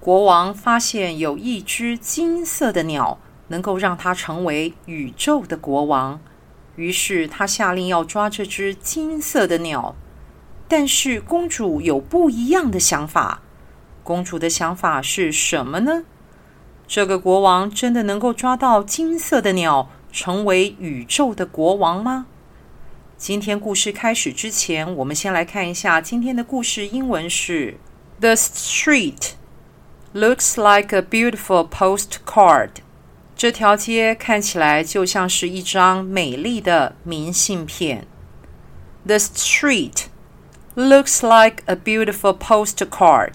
国王发现有一只金色的鸟，能够让他成为宇宙的国王，于是他下令要抓这只金色的鸟。但是公主有不一样的想法。公主的想法是什么呢？这个国王真的能够抓到金色的鸟，成为宇宙的国王吗？今天故事开始之前，我们先来看一下今天的故事英文是：The street looks like a beautiful postcard. 这条街看起来就像是一张美丽的明信片。The street looks like a beautiful postcard。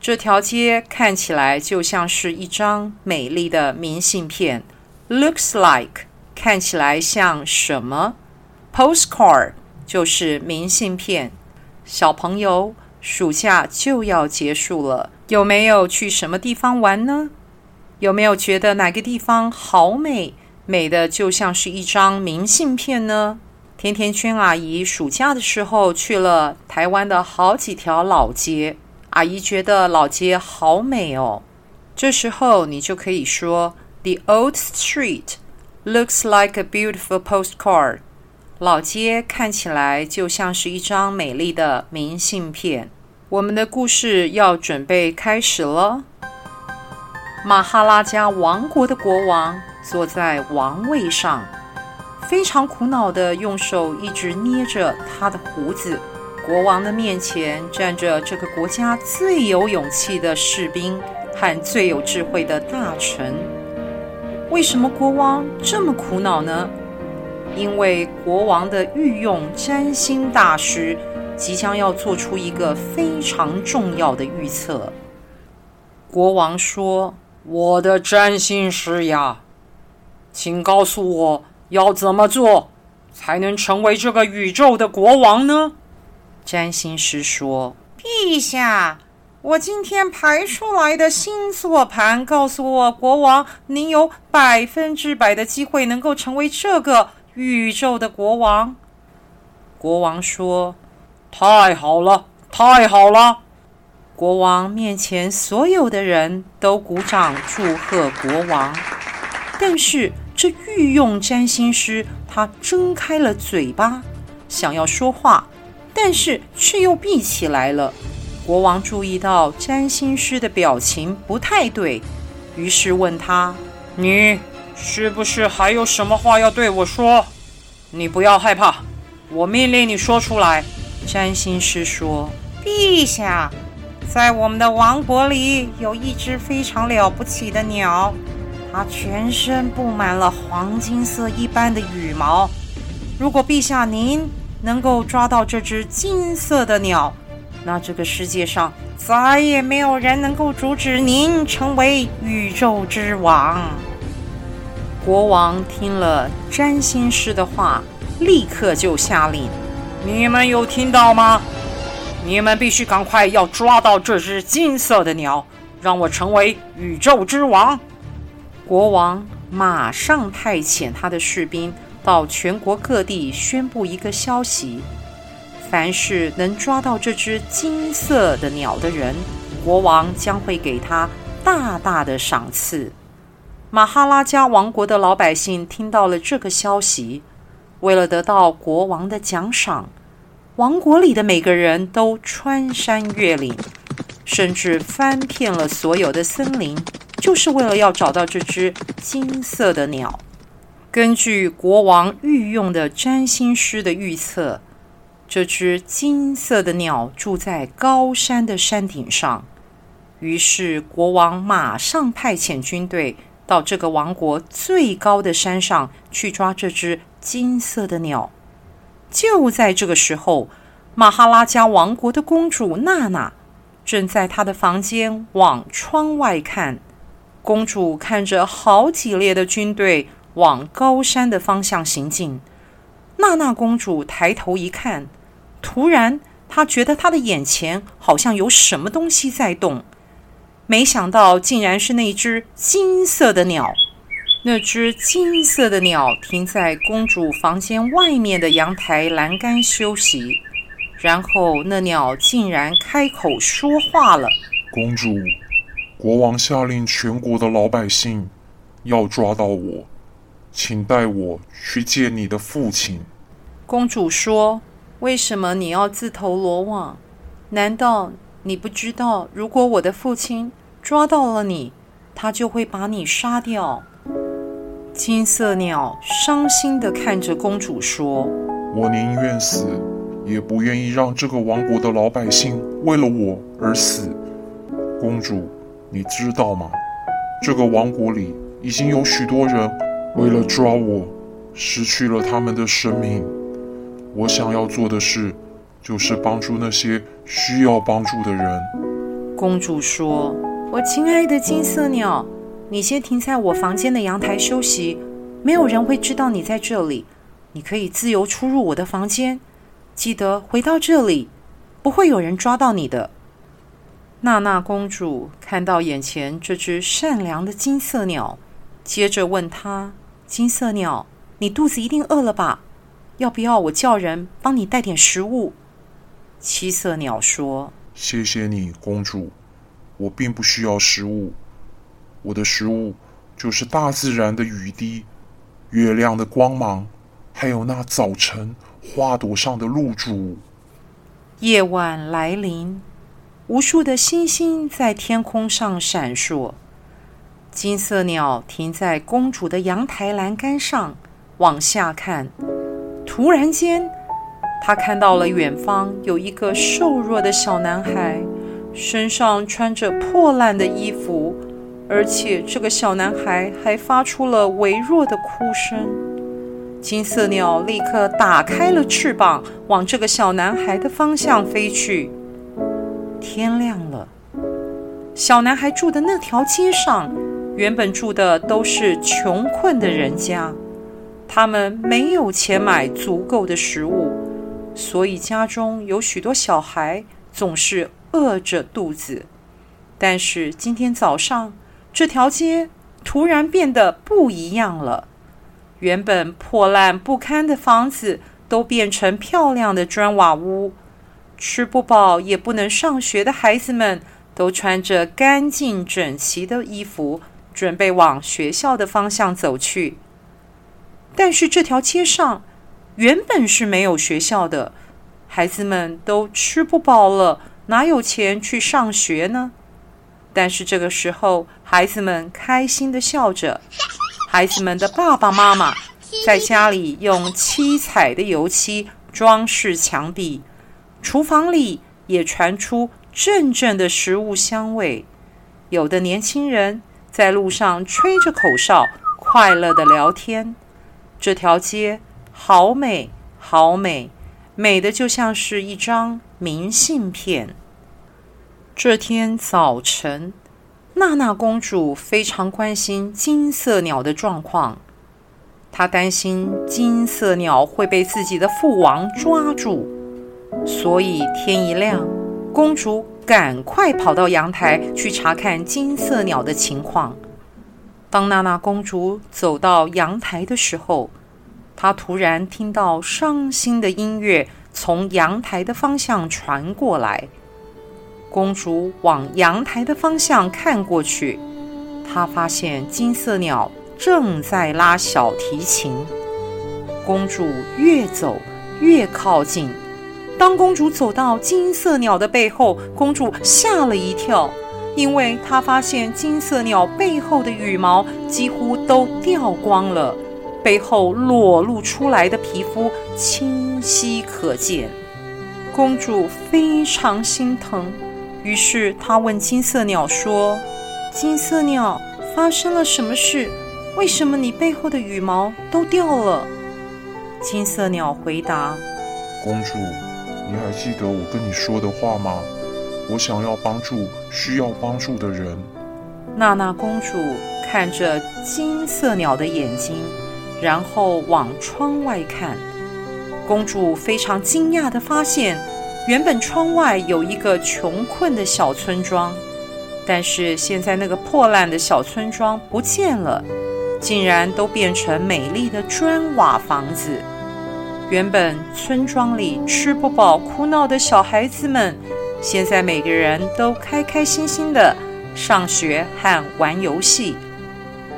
这条街看起来就像是一张美丽的明信片。Looks like 看起来像什么？Postcard 就是明信片。小朋友， 暑假就要结束了，有没有去什么地方玩呢？有没有觉得哪个地方好美，美的就像是一张明信片呢？甜甜圈阿姨暑假的时候去了台湾的好几条老街，阿姨觉得老街好美哦。这时候你就可以说：“The old street looks like a beautiful postcard。”老街看起来就像是一张美丽的明信片。我们的故事要准备开始了。马哈拉加王国的国王坐在王位上，非常苦恼地用手一直捏着他的胡子。国王的面前站着这个国家最有勇气的士兵和最有智慧的大臣。为什么国王这么苦恼呢？因为国王的御用占星大师即将要做出一个非常重要的预测。国王说。我的占星师呀，请告诉我要怎么做才能成为这个宇宙的国王呢？占星师说：“陛下，我今天排出来的星座盘告诉我，国王您有百分之百的机会能够成为这个宇宙的国王。”国王说：“太好了，太好了。”国王面前，所有的人都鼓掌祝贺国王。但是，这御用占星师他睁开了嘴巴，想要说话，但是却又闭起来了。国王注意到占星师的表情不太对，于是问他：“你是不是还有什么话要对我说？你不要害怕，我命令你说出来。”占星师说：“陛下。”在我们的王国里，有一只非常了不起的鸟，它全身布满了黄金色一般的羽毛。如果陛下您能够抓到这只金色的鸟，那这个世界上再也没有人能够阻止您成为宇宙之王。国王听了占星师的话，立刻就下令：“你们有听到吗？”你们必须赶快要抓到这只金色的鸟，让我成为宇宙之王。国王马上派遣他的士兵到全国各地宣布一个消息：凡是能抓到这只金色的鸟的人，国王将会给他大大的赏赐。马哈拉加王国的老百姓听到了这个消息，为了得到国王的奖赏。王国里的每个人都穿山越岭，甚至翻遍了所有的森林，就是为了要找到这只金色的鸟。根据国王御用的占星师的预测，这只金色的鸟住在高山的山顶上。于是，国王马上派遣军队到这个王国最高的山上去抓这只金色的鸟。就在这个时候，马哈拉加王国的公主娜娜正在她的房间往窗外看。公主看着好几列的军队往高山的方向行进。娜娜公主抬头一看，突然她觉得她的眼前好像有什么东西在动，没想到竟然是那只金色的鸟。那只金色的鸟停在公主房间外面的阳台栏杆休息，然后那鸟竟然开口说话了：“公主。”国王下令全国的老百姓要抓到我，请带我去见你的父亲。公主说：“为什么你要自投罗网？难道你不知道，如果我的父亲抓到了你，他就会把你杀掉？”金色鸟伤心地看着公主说：“我宁愿死，也不愿意让这个王国的老百姓为了我而死。”公主。你知道吗？这个王国里已经有许多人为了抓我，失去了他们的生命。我想要做的事，就是帮助那些需要帮助的人。公主说：“我亲爱的金色鸟，你先停在我房间的阳台休息，没有人会知道你在这里。你可以自由出入我的房间，记得回到这里，不会有人抓到你的。”娜娜公主看到眼前这只善良的金色鸟，接着问她：“金色鸟，你肚子一定饿了吧？要不要我叫人帮你带点食物？”七色鸟说：“谢谢你，公主，我并不需要食物，我的食物就是大自然的雨滴、月亮的光芒，还有那早晨花朵上的露珠。”夜晚来临。无数的星星在天空上闪烁，金色鸟停在公主的阳台栏杆上，往下看。突然间，他看到了远方有一个瘦弱的小男孩，身上穿着破烂的衣服，而且这个小男孩还发出了微弱的哭声。金色鸟立刻打开了翅膀，往这个小男孩的方向飞去。天亮了，小男孩住的那条街上，原本住的都是穷困的人家，他们没有钱买足够的食物，所以家中有许多小孩总是饿着肚子。但是今天早上，这条街突然变得不一样了，原本破烂不堪的房子都变成漂亮的砖瓦屋。吃不饱也不能上学的孩子们，都穿着干净整齐的衣服，准备往学校的方向走去。但是这条街上原本是没有学校的，孩子们都吃不饱了，哪有钱去上学呢？但是这个时候，孩子们开心地笑着，孩子们的爸爸妈妈在家里用七彩的油漆装饰墙壁。厨房里也传出阵阵的食物香味，有的年轻人在路上吹着口哨，快乐地聊天。这条街好美，好美，美得就像是一张明信片。这天早晨，娜娜公主非常关心金色鸟的状况，她担心金色鸟会被自己的父王抓住。所以天一亮，公主赶快跑到阳台去查看金色鸟的情况。当娜娜公主走到阳台的时候，她突然听到伤心的音乐从阳台的方向传过来。公主往阳台的方向看过去，她发现金色鸟正在拉小提琴。公主越走越靠近。当公主走到金色鸟的背后，公主吓了一跳，因为她发现金色鸟背后的羽毛几乎都掉光了，背后裸露出来的皮肤清晰可见。公主非常心疼，于是他问金色鸟说：“金色鸟，发生了什么事？为什么你背后的羽毛都掉了？”金色鸟回答：“公主。”你还记得我跟你说的话吗？我想要帮助需要帮助的人。娜娜公主看着金色鸟的眼睛，然后往窗外看。公主非常惊讶地发现，原本窗外有一个穷困的小村庄，但是现在那个破烂的小村庄不见了，竟然都变成美丽的砖瓦房子。原本村庄里吃不饱、哭闹的小孩子们，现在每个人都开开心心的上学和玩游戏。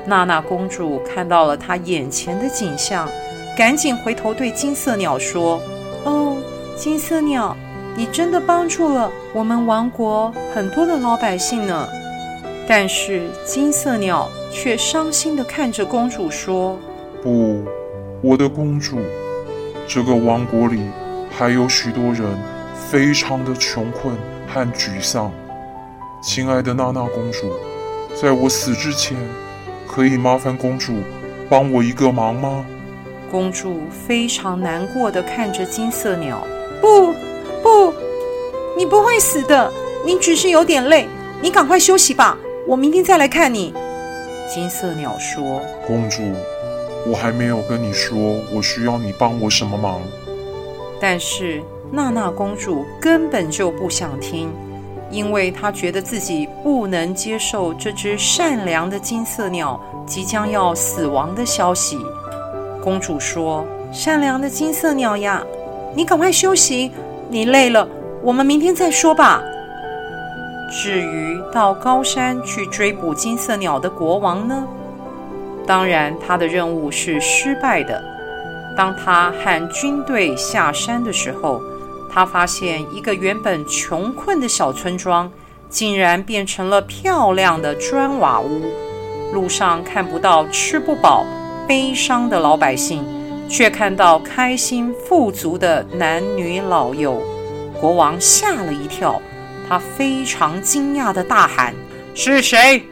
娜娜公主看到了她眼前的景象，赶紧回头对金色鸟说：“哦，金色鸟，你真的帮助了我们王国很多的老百姓呢。”但是金色鸟却伤心地看着公主说：“不，我的公主。”这个王国里还有许多人非常的穷困和沮丧。亲爱的娜娜公主，在我死之前，可以麻烦公主帮我一个忙吗？公主非常难过的看着金色鸟。不，不，你不会死的，你只是有点累，你赶快休息吧，我明天再来看你。金色鸟说：“公主。”我还没有跟你说，我需要你帮我什么忙。但是娜娜公主根本就不想听，因为她觉得自己不能接受这只善良的金色鸟即将要死亡的消息。公主说：“善良的金色鸟呀，你赶快休息，你累了，我们明天再说吧。”至于到高山去追捕金色鸟的国王呢？当然，他的任务是失败的。当他和军队下山的时候，他发现一个原本穷困的小村庄，竟然变成了漂亮的砖瓦屋。路上看不到吃不饱、悲伤的老百姓，却看到开心富足的男女老幼。国王吓了一跳，他非常惊讶地大喊：“是谁？”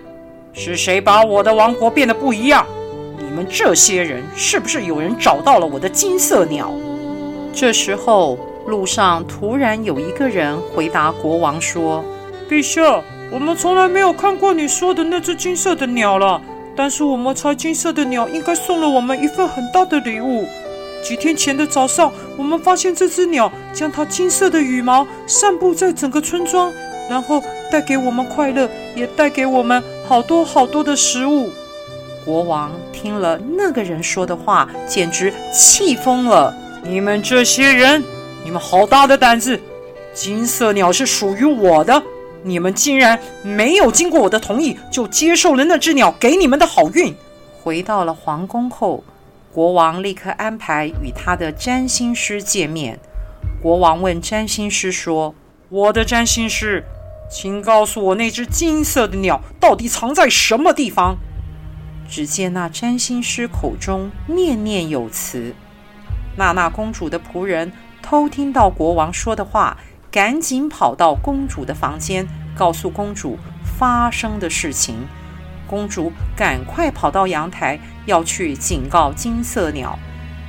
是谁把我的王国变得不一样？你们这些人是不是有人找到了我的金色鸟？这时候，路上突然有一个人回答国王说：“陛下，我们从来没有看过你说的那只金色的鸟了。但是我们猜金色的鸟应该送了我们一份很大的礼物。几天前的早上，我们发现这只鸟将它金色的羽毛散布在整个村庄，然后带给我们快乐，也带给我们。”好多好多的食物。国王听了那个人说的话，简直气疯了。你们这些人，你们好大的胆子！金色鸟是属于我的，你们竟然没有经过我的同意就接受了那只鸟给你们的好运。回到了皇宫后，国王立刻安排与他的占星师见面。国王问占星师说：“我的占星师。”请告诉我，那只金色的鸟到底藏在什么地方？只见那占星师口中念念有词。娜娜公主的仆人偷听到国王说的话，赶紧跑到公主的房间，告诉公主发生的事情。公主赶快跑到阳台，要去警告金色鸟，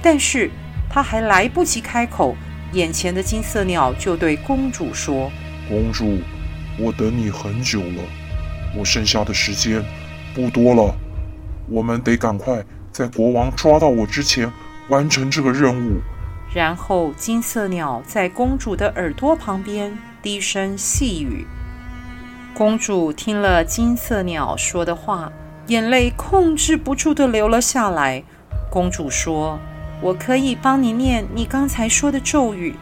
但是她还来不及开口，眼前的金色鸟就对公主说：“公主。”我等你很久了，我剩下的时间不多了，我们得赶快在国王抓到我之前完成这个任务。然后，金色鸟在公主的耳朵旁边低声细语。公主听了金色鸟说的话，眼泪控制不住地流了下来。公主说：“我可以帮你念你刚才说的咒语。”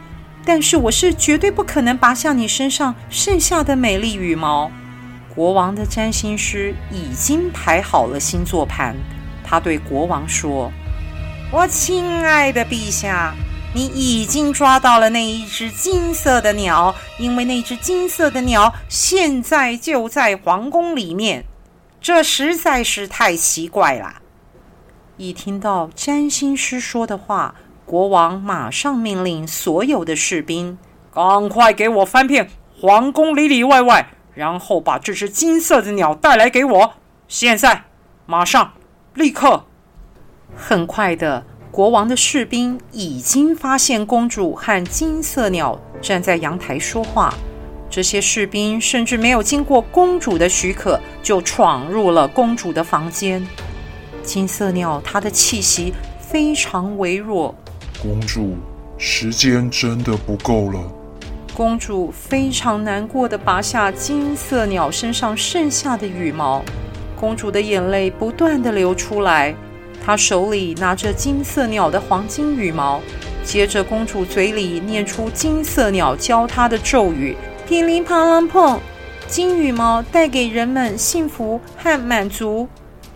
但是我是绝对不可能拔下你身上剩下的美丽羽毛。国王的占星师已经排好了星座盘，他对国王说：“我亲爱的陛下，你已经抓到了那一只金色的鸟，因为那只金色的鸟现在就在皇宫里面。这实在是太奇怪了。”一听到占星师说的话。国王马上命令所有的士兵，赶快给我翻遍皇宫里里外外，然后把这只金色的鸟带来给我。现在，马上，立刻！很快的，国王的士兵已经发现公主和金色鸟站在阳台说话。这些士兵甚至没有经过公主的许可，就闯入了公主的房间。金色鸟，它的气息非常微弱。公主，时间真的不够了。公主非常难过地拔下金色鸟身上剩下的羽毛，公主的眼泪不断地流出来。她手里拿着金色鸟的黄金羽毛，接着公主嘴里念出金色鸟教她的咒语：“噼里啪啦碰，金羽毛带给人们幸福和满足。”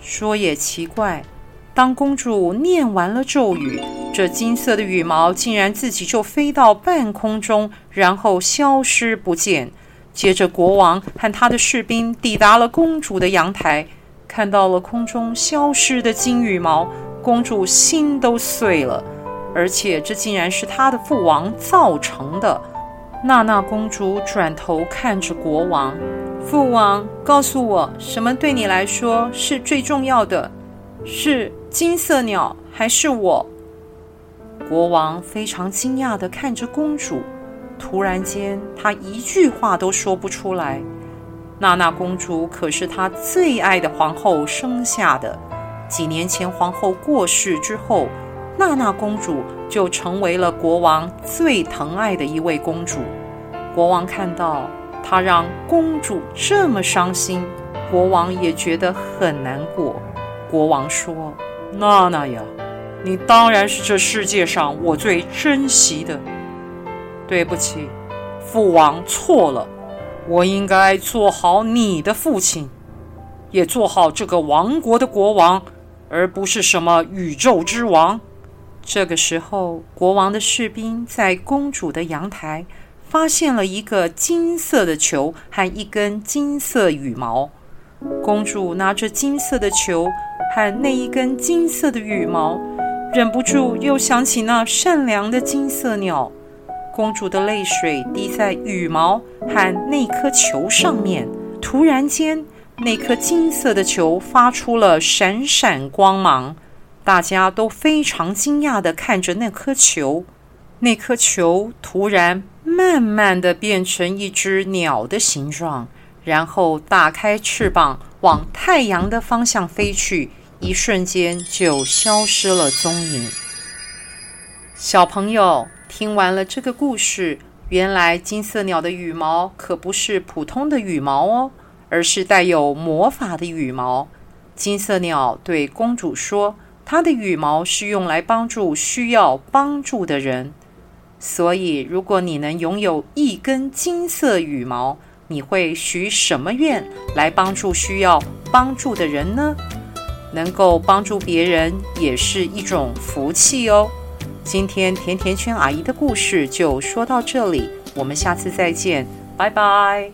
说也奇怪。当公主念完了咒语，这金色的羽毛竟然自己就飞到半空中，然后消失不见。接着，国王和他的士兵抵达了公主的阳台，看到了空中消失的金羽毛，公主心都碎了。而且，这竟然是她的父王造成的。娜娜公主转头看着国王：“父王，告诉我，什么对你来说是最重要的？是？”金色鸟还是我？国王非常惊讶地看着公主，突然间，他一句话都说不出来。娜娜公主可是他最爱的皇后生下的。几年前皇后过世之后，娜娜公主就成为了国王最疼爱的一位公主。国王看到她让公主这么伤心，国王也觉得很难过。国王说。娜娜呀，你当然是这世界上我最珍惜的。对不起，父王错了，我应该做好你的父亲，也做好这个王国的国王，而不是什么宇宙之王。这个时候，国王的士兵在公主的阳台发现了一个金色的球和一根金色羽毛。公主拿着金色的球。和那一根金色的羽毛，忍不住又想起那善良的金色鸟。公主的泪水滴在羽毛和那颗球上面。突然间，那颗金色的球发出了闪闪光芒。大家都非常惊讶地看着那颗球。那颗球突然慢慢地变成一只鸟的形状，然后打开翅膀。往太阳的方向飞去，一瞬间就消失了踪影。小朋友听完了这个故事，原来金色鸟的羽毛可不是普通的羽毛哦，而是带有魔法的羽毛。金色鸟对公主说：“它的羽毛是用来帮助需要帮助的人，所以如果你能拥有一根金色羽毛。”你会许什么愿来帮助需要帮助的人呢？能够帮助别人也是一种福气哦。今天甜甜圈阿姨的故事就说到这里，我们下次再见，拜拜。